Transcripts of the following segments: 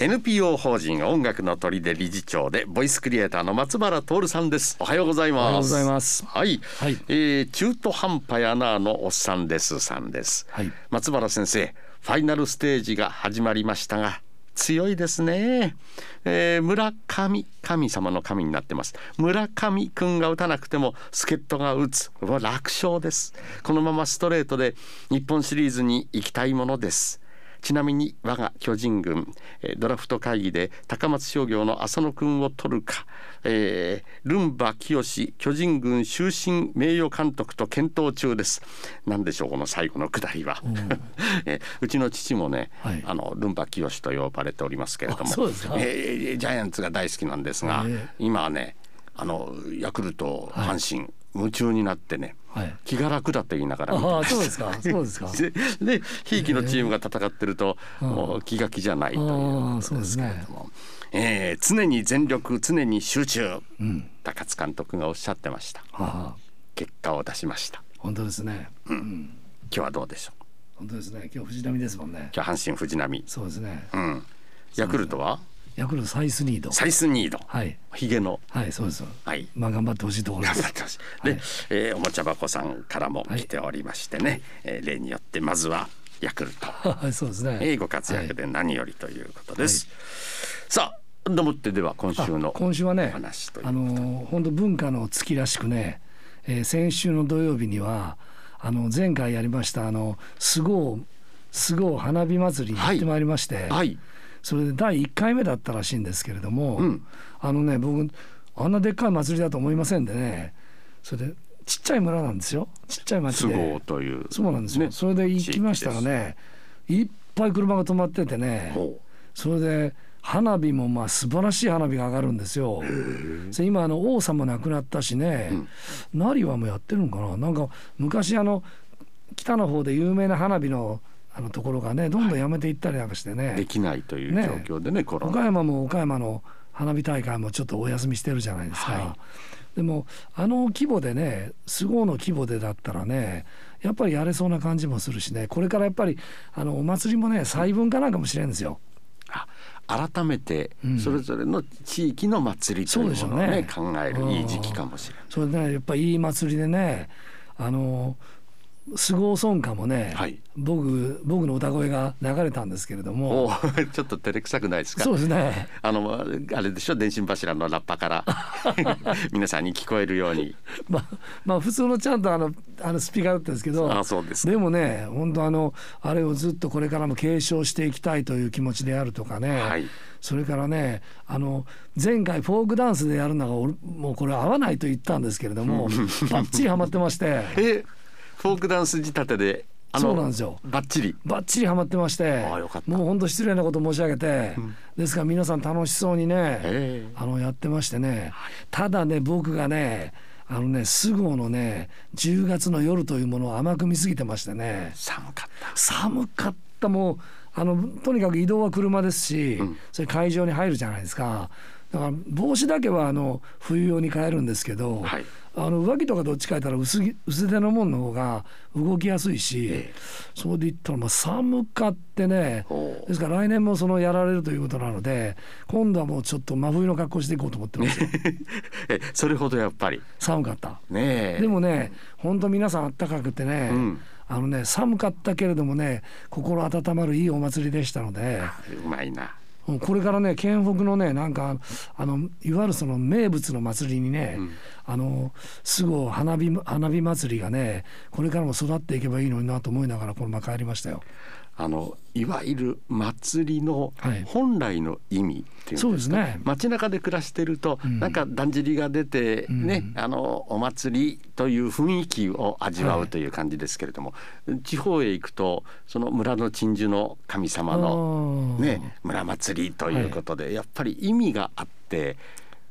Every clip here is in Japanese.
NPO 法人音楽の砦理事長でボイスクリエイターの松原徹さんです。おはようございます。おはようございます。はい、はい、えー、中途半端やなのおっさんですさんです、はい、松原先生ファイナルステージが始まりましたが強いですね、えー、村上神様の神になってます。村上くんが打たなくても助っ人が打つ。楽勝です。このままストレートで日本シリーズに行きたいものです。ちなみに我が巨人軍ドラフト会議で高松商業の浅野君を取るか、えー、ルンバ清巨人軍終身名誉監督と検討中です。何でしょうこの最後のくだりは、うん。えうちの父もね、はい、あのルンバ清と呼ばれておりますけれどもえー、ジャイアンツが大好きなんですが、えー、今はねあのヤクルト阪神、はい夢中になってね、はい、気が楽だと言いながらあそうですか。そうですか。でひいきのチームが戦ってると、もう気が気じゃないということですけれども、ね。えー、常に全力常に集中、うん、高津監督がおっしゃってました、はあ、結果を出しました。本当ですね、うん、うん、今日はどうでしょう？本当ですね。今日藤波ですもんね。今日阪神藤波そうですね、うん、ヤクルトは？ヤクルトサイスニード。サイスニード。はい。ヒゲの。はいそうです。はい。まあ頑張ってほしいところです。頑張ってほしい。で、はい、えー、おもちゃ箱さんからも来ておりましてね、はい、えー、例によってまずはヤクルト。はいそうですね、えー、ご活躍で何よりということです、はい、さあでもってでは今週の今週はねあの本当文化の月らしくね、えー、先週の土曜日にはあの前回やりましたあの菅生菅生花火祭りに行ってまいりまして、はい、はいそれで第1回目だったらしいんですけれども、うん、あのね僕あんなでっかい祭りだと思いませんでね。それでちっちゃい村なんですよ。ちっちゃい町で。という。そうなんですよ、ね、それで行きましたらねいっぱい車が止まっててねそれで花火もまあ素晴らしい花火が上がるんですよ。今あの王様亡くなったしね、うん、成羽もやってるのかな。なんか昔あの北の方で有名な花火のあのところがねどんどんやめていったりなんかしてね、はい、できないという状況でね、ね、岡山も岡山の花火大会もちょっとお休みしてるじゃないですか。はい、でもあの規模でね菅生の規模でだったらねやっぱりやれそうな感じもするしね。これからやっぱりあのお祭りもね細分化なんかもしれんですよ。改めてそれぞれの地域の祭りというものをね、ね。考えるいい時期かもしれない。それねやっぱりいい祭りでねあの菅生孫歌もね、はい、僕僕の歌声が流れたんですけれども。ちょっと照れくさくないですか？そうですね。あのあれでしょ？電信柱のラッパから。皆さんに聞こえるように。まあまあ普通のちゃんとあのあのスピーカーだったんですけど。あそうですでもね本当あのあれをずっとこれからも継承していきたいという気持ちであるとかね、はい、それからねあの前回フォークダンスでやるのがもうこれ合わないと言ったんですけれども。ばっちりはまってまして。えフォークダンス仕立てでそうなんですよ。バッチリ。バッチリハマってましてもう本当失礼なこと申し上げて、うん、ですから皆さん楽しそうにねあのやってましてねただね僕がねあのね菅生のね10月の夜というものを甘く見すぎてましてね。寒かった。寒かった。もうあのとにかく移動は車ですし、うん、それ会場に入るじゃないですかだから帽子だけはあの冬用に変えるんですけど、はい。あの上着とかどっちか言ったら薄薄手のもんの方が動きやすいし、ええ、それで言ったらまあ寒かってねですから来年もそのやられるということなので今度はもうちょっと真冬の格好していこうと思ってます それほどやっぱり。寒かった。ねでもね本当皆さんあったかくてね、うん、あのね寒かったけれどもね心温まるいいお祭りでしたので。うまいなこれからね県北のねなんかあのいわゆるその名物の祭りにね、うん、あのすぐ花火花火祭りがねこれからも育っていけばいいのになと思いながらこのまま帰りましたよ。あのいわゆる祭りの本来の意味っていう、そうですね。街中で暮らしてると、うん、なんかだんじりが出てね、うん、あのお祭りという雰囲気を味わうという感じですけれども、はい、地方へ行くとその村の鎮守の神様のね村祭りということで、はい、やっぱり意味があって。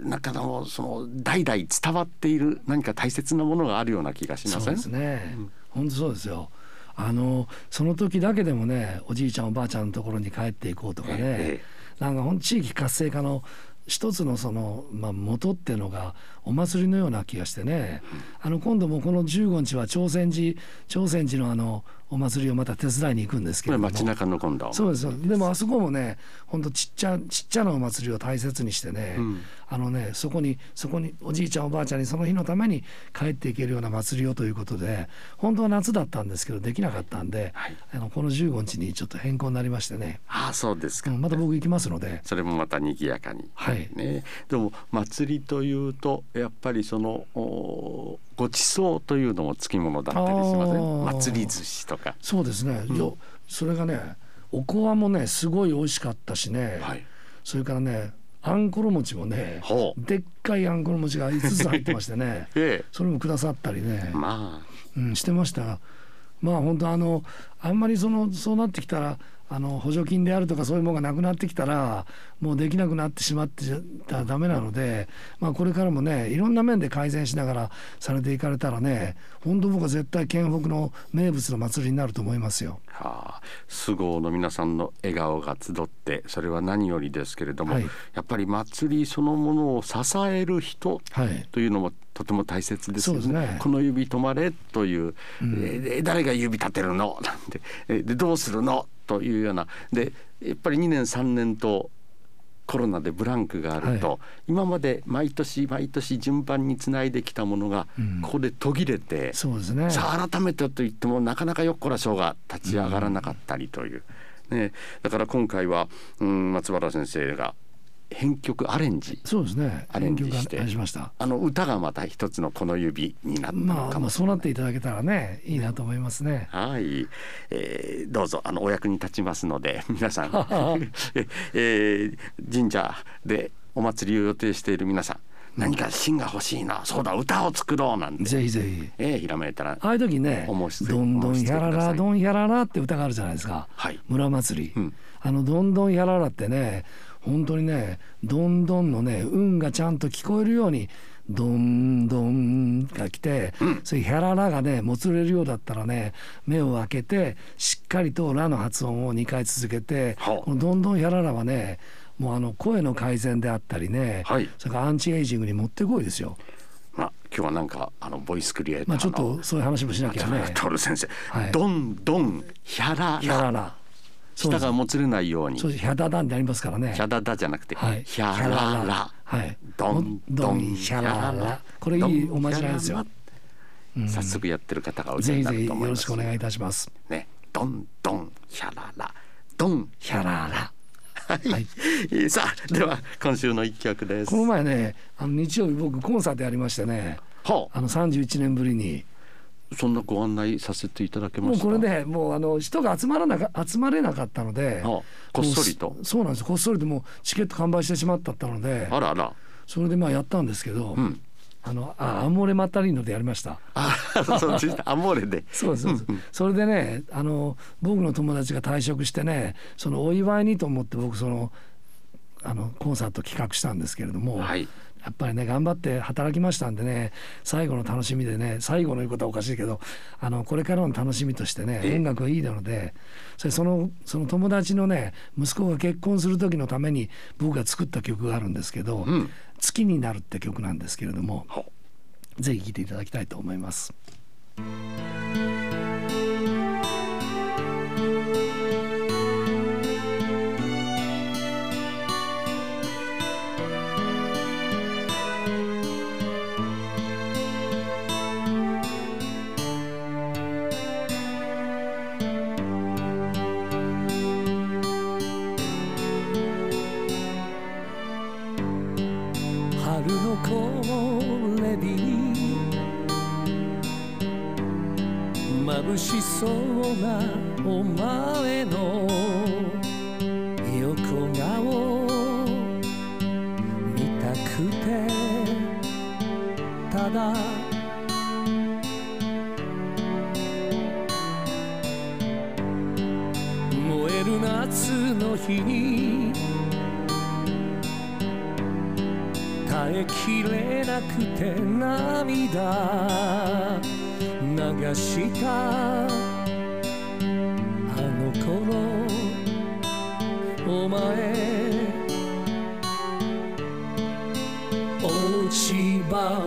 なんかのその代々伝わっている何か大切なものがあるような気がしません？そうですね。うん、本当そうですよ。あのその時だけでもねおじいちゃんおばあちゃんのところに帰っていこうとかね、ええ、なんかほん地域活性化の一つのその、まあ、元っていうのがお祭りのような気がしてね、あの今度もこの15日は朝鮮寺朝鮮寺のあのお祭りをまた手伝いに行くんですけど街中の今度。そうです。でもあそこもね本当ちっちゃちっちゃなお祭りを大切にしてね、うん、あのねそこにそこにおじいちゃんおばあちゃんにその日のために帰っていけるような祭りをということで本当は夏だったんですけどできなかったんで、はい、あのこの15日にちょっと変更になりましてね。ああそうですか、うん、また僕行きますので。それもまた賑やかに。はい。ね。でも祭りというとやっぱりそのごちそうというのもつきものだったりしません？祭り寿司とか。そうですね、うん、それがねおこわもねすごい美味しかったしね、はい、それからねあんころ餅もねでっかいあんころ餅が5つ入ってましてね、ええ、それもくださったりね、まあ。うん、してました。まあ本当あのあんまりそのそうなってきたらあの補助金であるとかそういうものがなくなってきたらもうできなくなってしまってたらダメなので、まあ、これからもねいろんな面で改善しながらされていかれたらね本当僕は絶対県北の名物の祭りになると思いますよ。はあ、菅生の皆さんの笑顔が集ってそれは何よりですけれども、はい、やっぱり祭りそのものを支える人というのも、とても大切ですよね。ね。この指止まれという、うん、え誰が指立てるの？なんてでどうするの？というような。でやっぱり2年3年とコロナでブランクがあると、はい、今まで毎年毎年順番につないできたものがここで途切れて、うん、そうですね、さあ改めてと言ってもなかなかよっこらしょうが立ち上がらなかったりという、うん、ね、だから今回は、うん、松原先生が編曲アレンジ。そうですね。アレンジして。しました。あの歌がまた一つのこの指になったまあ、まあそうなっていただけたらねいいなと思いますね。はい、えー、どうぞあのお役に立ちますので 皆さん。えー、神社でお祭りを予定している皆さん何か芯が欲しいなそうだ歌を作ろうなんて。ぜひぜひ。えー、ひらめいたらああいう時ね「どんどんひゃららどんひゃらら」って歌があるじゃないですか、はい、村祭り、うん、あの「どんどんひゃらら」ってね本当にねどんどんのね運がちゃんと聞こえるようにどんどんが来て、うん、そういうヒャララがねもつれるようだったらね目を開けてしっかりと「ラ」の発音を2回続けてこのどんどんヒャララはねもうあの声の改善であったりね、はい、それからアンチエイジングにもってこいですよ。まあ、今日はなんかあのボイスクリエイターまあちょっとそういう話もしなきゃね。トル先生、はい、どんどんヒャララ。ヒャララ舌がもつれないように。そうヒャダダンでありますからね。ヒャダダじゃなくて、はい、ヒャララ。はい。ドンドンヒャララ。これいいおまじないですよ。早速やってる方が多いぜひぜひよろしくお願いいたします。ね、ドンドンヒャララ、ドンヒャララ。はい、さあでは今週の一曲です。この前ねあの日曜日僕コンサートやりましてね、はあ、あの31年ぶりにそんなご案内させていただけましもうこれねもうあの人が集まらなか集まれなかったので、はあ、こっそりと？そうなんですこっそりともうチケット完売してしまったったのであらあらそれでまあやったんですけど、うん、あのあアモーレマタリーノでやりました。あ、そうアモーレで。そうです。そうです。それでね、あの僕の友達が退職してね、そのお祝いにと思って僕そのあのコンサート企画したんですけれども、はい、やっぱりね頑張って働きましたんでね最後の楽しみでね最後の言うことはおかしいけどあのこれからの楽しみとしてね音楽がいいのでそれそのその友達のね息子が結婚する時のために僕が作った曲があるんですけど「うん、月になる」って曲なんですけれどもぜひ聴いていただきたいと思います。なお前の横顔見たくてただ燃える夏の日に耐えきれなくて涙流したのお前落ち葉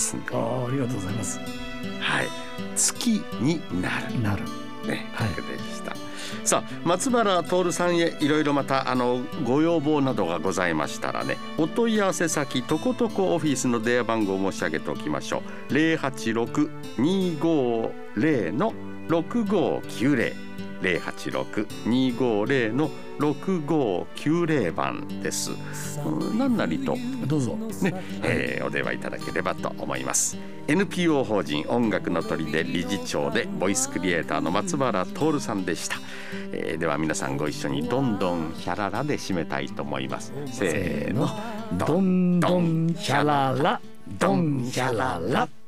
ますねあありがとうございます。はい。月になる。なる。ね、はい、でした。さあ松原徹さんへいろいろまたあのご要望などがございましたらねお問い合わせ先とことこオフィスの電話番号を申し上げておきましょう。086-250の6590 086-250の6590番です。何なりとどうぞね、えー、お電話いただければと思います。NPO 法人音楽の鳥で理事長でボイスクリエイターの松原徹さんでした。えー、では皆さんご一緒にどんどんヒャララで締めたいと思います。せーの、どんどんヒャララ、どんヒャララ。